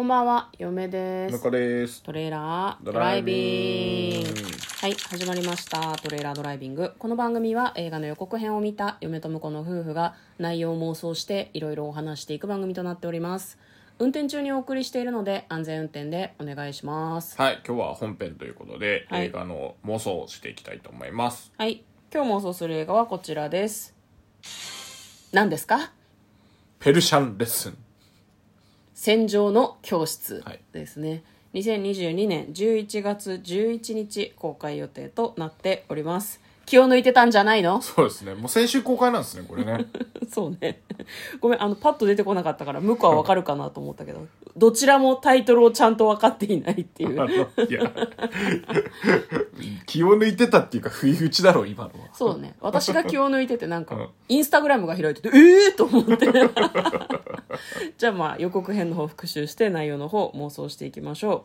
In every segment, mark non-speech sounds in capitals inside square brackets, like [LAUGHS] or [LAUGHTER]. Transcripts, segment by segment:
こんばんは、嫁です。中です。トレーラードドライライビングビング。はい、始まりました。トレーラードライビング。この番組は映画の予告編を見た嫁と婿の夫婦が内容を妄想していろいろお話していく番組となっております。運転中にお送りしているので安全運転でお願いします。はい、今日は本編ということで、はい映画の妄想をしていきたいと思います。はい、今日妄想する映画はこちらです。何ですか？ペルシャンレッスン。戦場の教室はい。ですね、2022年11月11日公開予定となっております。気を抜いてたんじゃないの？そうですね。もう先週公開なんですね、これね。[LAUGHS] そうね。ごめんあのパッと出てこなかったから向こうはわかるかなと思ったけどどちらもタイトルをちゃんと分かっていないっていあう。の [LAUGHS] いや、気を抜いてたっていうか、不意打ちだろう、今のは。そうね。私が気を抜いててなんか、うん。インスタグラムが開いててええー、と思って [LAUGHS] じゃあまあ予告編の方復習して内容の方妄想していきましょう、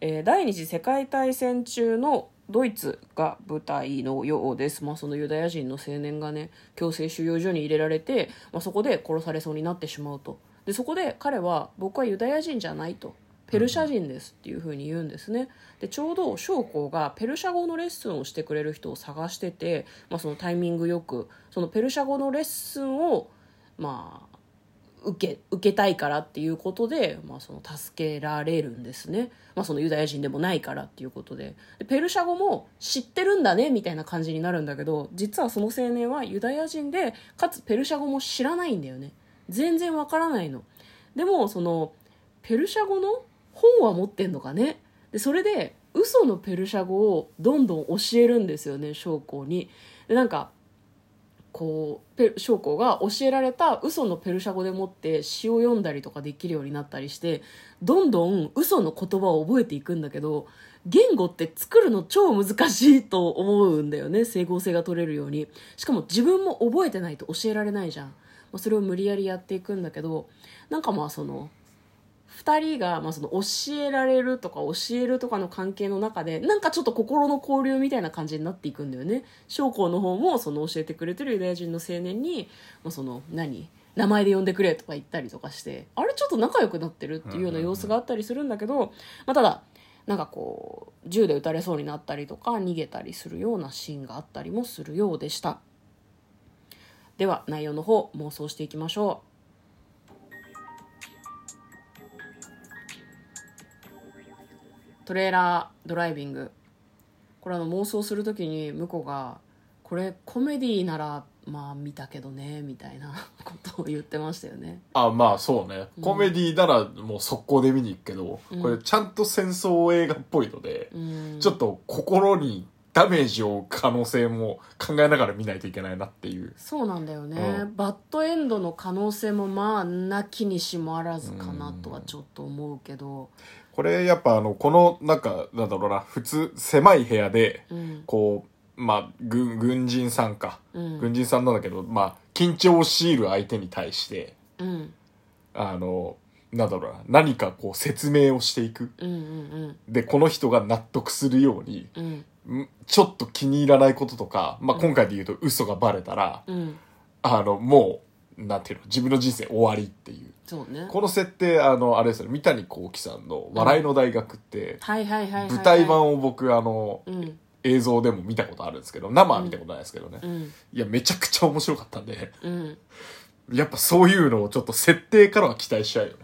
えー第二次世界大戦中のドイツが舞台のようです、まあ、そのユダヤ人の青年がね強制収容所に入れられて、まあ、そこで殺されそうになってしまうと。でそこで彼は僕はユダヤ人じゃないと。ペルシャ人ですっていうふうに言うんですね。でちょうど将校がペルシャ語のレッスンをしてくれる人を探してて、まあ、そのタイミングよくそのペルシャ語のレッスンをまあ受け受けたいからっていうことで、まあ、その助けられるんですね、まあ、そのユダヤ人でもないからっていうことで。でペルシャ語も知ってるんだねみたいな感じになるんだけど実はその青年はユダヤ人でかつペルシャ語も知らないんだよね。全然わからないの。でもそのペルシャ語の本は持ってんのかね。でそれで嘘のペルシャ語をどんどん教えるんですよね将校に。でなんかこうペ将校が教えられた嘘のペルシャ語でもって詩を読んだりとかできるようになったりしてどんどん嘘の言葉を覚えていくんだけど言語って作るの超難しいと思うんだよね。整合性が取れるように。しかも自分も覚えてないと教えられないじゃん、まあ、それを無理やりやっていくんだけどなんかまあその2人がまあその教えられるとか教えるとかの関係の中でなんかちょっと心の交流みたいな感じになっていくんだよね。将校の方もその教えてくれてるユダヤ人の青年に、まあ、その何？名前で呼んでくれとか言ったりとかしてあれちょっと仲良くなってるっていうような様子があったりするんだけど、まあ、ただなんかこう銃で撃たれそうになったりとか逃げたりするようなシーンがあったりもするようでした。では内容の方妄想していきましょう。トレーラードライビング。これあの妄想する時に向こうが「これコメディならまあ見たけどね」みたいな [LAUGHS] ことを言ってましたよね。あ、まあそうね。コメディならもう速攻で見に行くけど、これちゃんと戦争映画っぽいので、うん。ちょっと心にダメージを負う可能性も考えながら見ないといけないなっていう。そうなんだよね、うバッドエンドの可能性もまあなきにしもあらずかなとはちょっと思うけどこれやっぱあの、このなんか、なんだろうな、普通狭い部屋で、うん。こう、まあ、軍、軍人さんか。うん。軍人さんなんだけど、まあ、緊張を強いる相手に対して、うん。あの、なんだろうな、何かこう説明をしていく。で、この人が納得するように、ちょっと気に入らないこととか、まあ、今回で言うと嘘がバレたら、うん。あの、もう、なんていうの、自分の人生終わりっていう。そうねこの設定、あの、あれですよね、三谷幸喜さんの笑いの大学って、はいはいはいはい、はい、舞台版を僕、あの、うん映像でも見たことあるんですけど、生は見たことないですけどね。うんいや、めちゃくちゃ面白かったんで、うんやっぱそういうのをちょっと設定からは期待しちゃうよね。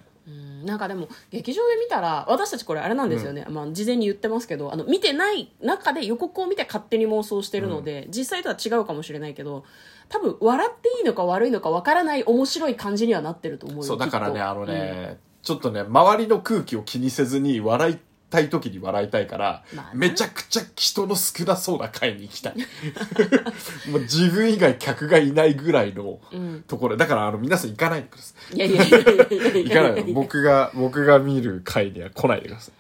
うん。なんかでも劇場で見たら私たちこれあれなんですよね、まあ、事前に言ってますけどあの見てない中で予告を見て勝手に妄想してるので、実際とは違うかもしれないけど多分笑っていいのか悪いのかわからない面白い感じにはなってると思うよそう、だからね、あのね、ちょっとね、周りの空気を気にせずに笑いたい時に笑いたいから、まあなめちゃくちゃ人の少なそうな会に行きたい。[LAUGHS] もう自分以外客がいないぐらいのうん。ところ、だからあの皆さん行かないでください。やいやいやいやいやいい。や。行かない。で。僕が、僕が見る会には来ないでくださ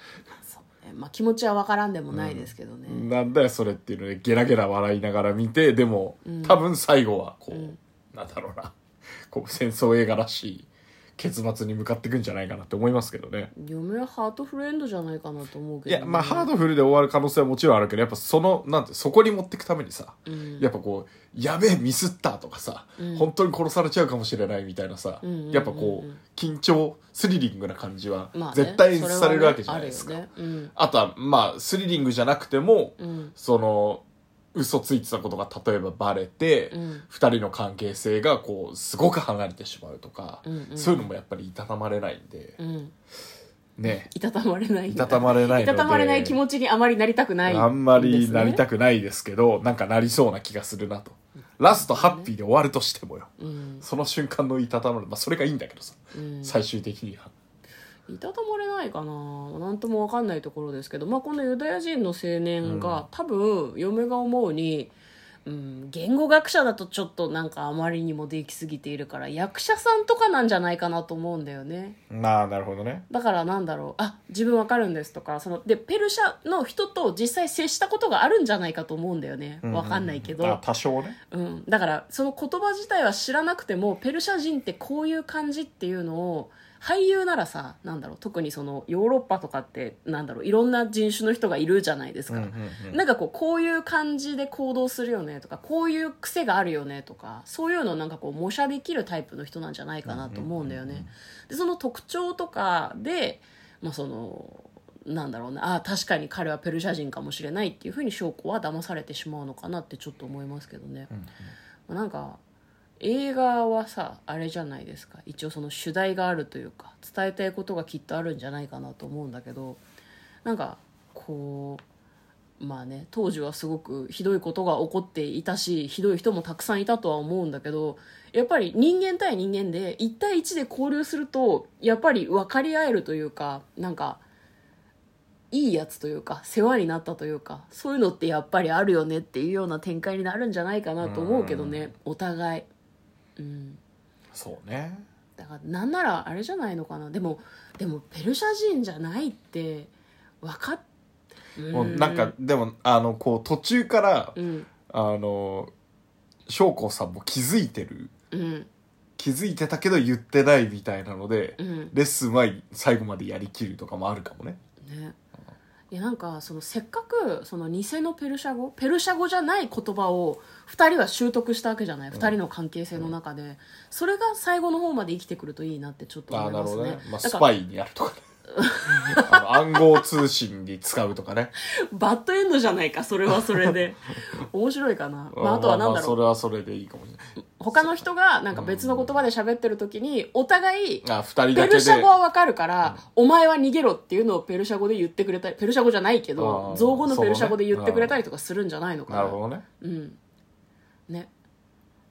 そう。ねまあ、気持ちはわからんでもないですけどね、い。なんだよそれっていうので、ゲラゲラ笑いながら見て、でも、多分最後はこう、なんだろうな、こう戦争映画らしい結末に向かっていくんじゃないかなって思いますけどね。嫁はハートフルエンドじゃないかなと思うけどね、いやまあハードフルで終わる可能性はもちろんあるけどやっぱそのなんてそこに持っていくためにさ、うん。やっぱこうやべえミスったとかさ、うん。本当に殺されちゃうかもしれないみたいなさ、うんうんうんうん。やっぱこう緊張スリリングな感じはまあね絶対されるわけじゃないですか、あるよね。うん。あとはまあスリリングじゃなくても、うん。その嘘ついてたことが例えばバレて、うん。二人の関係性がこうすごく離れてしまうとか、うんうん。そういうのもやっぱりいたたまれないんで、うんね。いたたまれない。いたたまれないいたたまれない気持ちにあまりなりたくないあんまりなりくたくないですけどなんかなりそうな気がするなと。ラストハッピーで終わるとしてもよ。うん、その瞬間のいたたまれまあそれがいいんだけどさ、うん、最終的にはいたたまれないかな。なんとも分かんないところですけど、まあ、このユダヤ人の青年が、多分嫁が思うに、うん、言語学者だとちょっとなんかあまりにもできすぎているから役者さんとかなんじゃないかなと思うんだよね。まあなるほどね。だからなんだろう。あ自分わかるんですとか。そのでペルシャの人と実際接したことがあるんじゃないかと思うんだよね。わかんないけど、あ多少ね。うん、だからその言葉自体は知らなくてもペルシャ人ってこういう感じっていうのを俳優ならさなんだろう特にそのヨーロッパとかってなんだろういろんな人種の人がいるじゃないですか、うんうんうんなんかこうこういう感じで行動するよねとかこういう癖があるよねとかそういうのをなんかこう模写できるタイプの人なんじゃないかなと思うんだよね。でその特徴とかで、まあ、そのなんだろうなあ確かに彼はペルシャ人かもしれないっていうふうに証拠は騙されてしまうのかなってちょっと思いますけどね。まあなんか映画はさあれじゃないですか。一応その主題があるというか伝えたいことがきっとあるんじゃないかなと思うんだけどなんかこうまあね当時はすごくひどいことが起こっていたしひどい人もたくさんいたとは思うんだけどやっぱり人間対人間で1対1で交流するとやっぱり分かり合えるというかなんかいいやつというか世話になったというかそういうのってやっぱりあるよねっていうような展開になるんじゃないかなと思うけどねお互いうん。そうね。だからなんならあれじゃないのかな。でもでもペルシャ人じゃないって分かっもうなんかでもあのこう途中からうんあの翔子さんも気づいてる。うん。気づいてたけど言ってないみたいなので、うん。レッスンは最後までやりきるとかもあるかもね。ねいやなんかそのせっかくその偽のペルシャ語ペルシャ語じゃない言葉を2人は習得したわけじゃない、2人の関係性の中で。それが最後の方まで生きてくるといいなってちょっと思いますね。ね、まあ、スパイにやるとかね。[LAUGHS] 暗号通信に使うとかね。バッドエンドじゃないかそれはそれで。[LAUGHS] 面白いかな、まあ、あとはなんだろう。まあそれはそれでいいかもしれない他の人がなんか別の言葉で喋ってる時にお互いあ二人ペだけで。ルシャ語はわかるから、お前は逃げろっていうのをペルシャ語で言ってくれたりペルシャ語じゃないけあーど造語のペルシャ語で言ってくれたりとかするんじゃないのかな。なるほどね。うん。ね。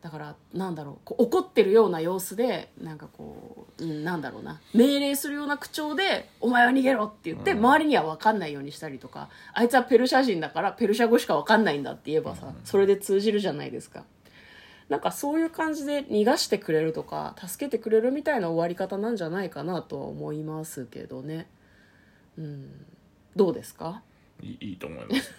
だからなんだろう。こう怒ってるような様子でなんかこう、うん、なんだろうな。命令するような口調で「お前は逃げろ」って言って、周りには分かんないようにしたりとかあいつはペルシャ人だからペルシャ語しか分かんないんだって言えばさ、それで通じるじゃないですかなんかそういう感じで逃がしてくれるとか助けてくれるみたいな終わり方なんじゃないかなとは思いますけどね。うん。どうですか？い [LAUGHS] いと思います。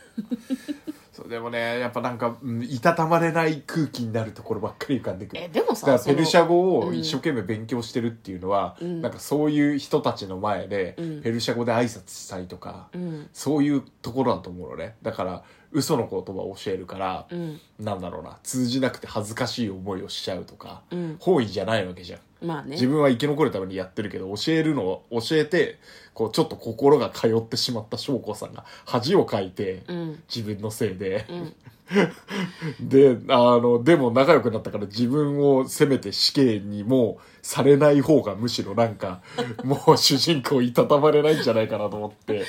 そう。でもねやっぱなんか、うんいたたまれない空気になるところばっかり浮かんでくる。えでもだからペルシャ語をうん。一生懸命勉強してるっていうのは、うん。なんかそういう人たちの前でうん。ペルシャ語で挨拶したりとか、うん。そういうところだと思うのね。だから嘘の言葉を教えるから、うん。なんだろうな通じなくて恥ずかしい思いをしちゃうとか、うん。本意じゃないわけじゃんまあね。自分は生き残るためにやってるけど教えるのを教えてこうちょっと心が通ってしまった翔子さんが恥をかいて、うん。自分のせいで、うん。[LAUGHS] であのでも仲良くなったから自分を責めて死刑にもされない方がむしろなんか [LAUGHS] もう主人公いたたまれないんじゃないかなと思って、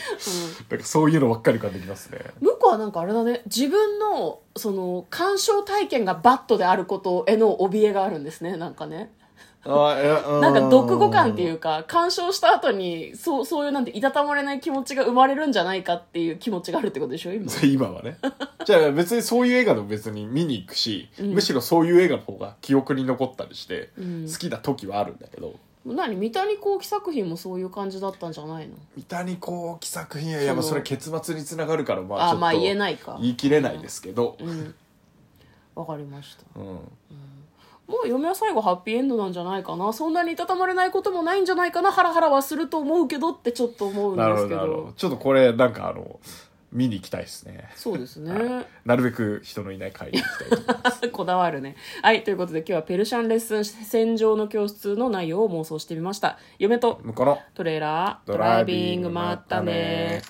なんかそういうのばっかり浮かんできますね。向こうはなんかあれだね。自分のその鑑賞体験がバットであることへの怯えがあるんですねなんかねなんか読語感っていううか鑑賞した後にそうそういうなんていたたまれない気持ちが生まれるんじゃないかっていう気持ちがあるってことでしょ今。[LAUGHS] 今はね。じゃあ別にそういう映画でも別に見に行くし、むしろそういう映画の方が記憶に残ったりして、ん。好きな時はあるんだけど。何？三谷幸喜作品もそういう感じだったんじゃないの？三谷幸喜作品はいやまあそれ結末につながるからまあちょっとあまあ言えないか。言い切れないですけど、うん。わかりました。うんもう嫁は最後ハッピーエンドなんじゃないかな。そんなにいたたまれないこともないんじゃないかな。ハラハラはすると思うけどってちょっと思うんですけほどどど。ちょっとこれなんかあの見に行きたいですね。そうですね、なるべく人のいない会に行きたいと思います。[LAUGHS] こだわるね。はいということで今日はペルシャンレッスン戦場の教室の内容を妄想してみました。嫁と向こうのトレーラードドライビングまったね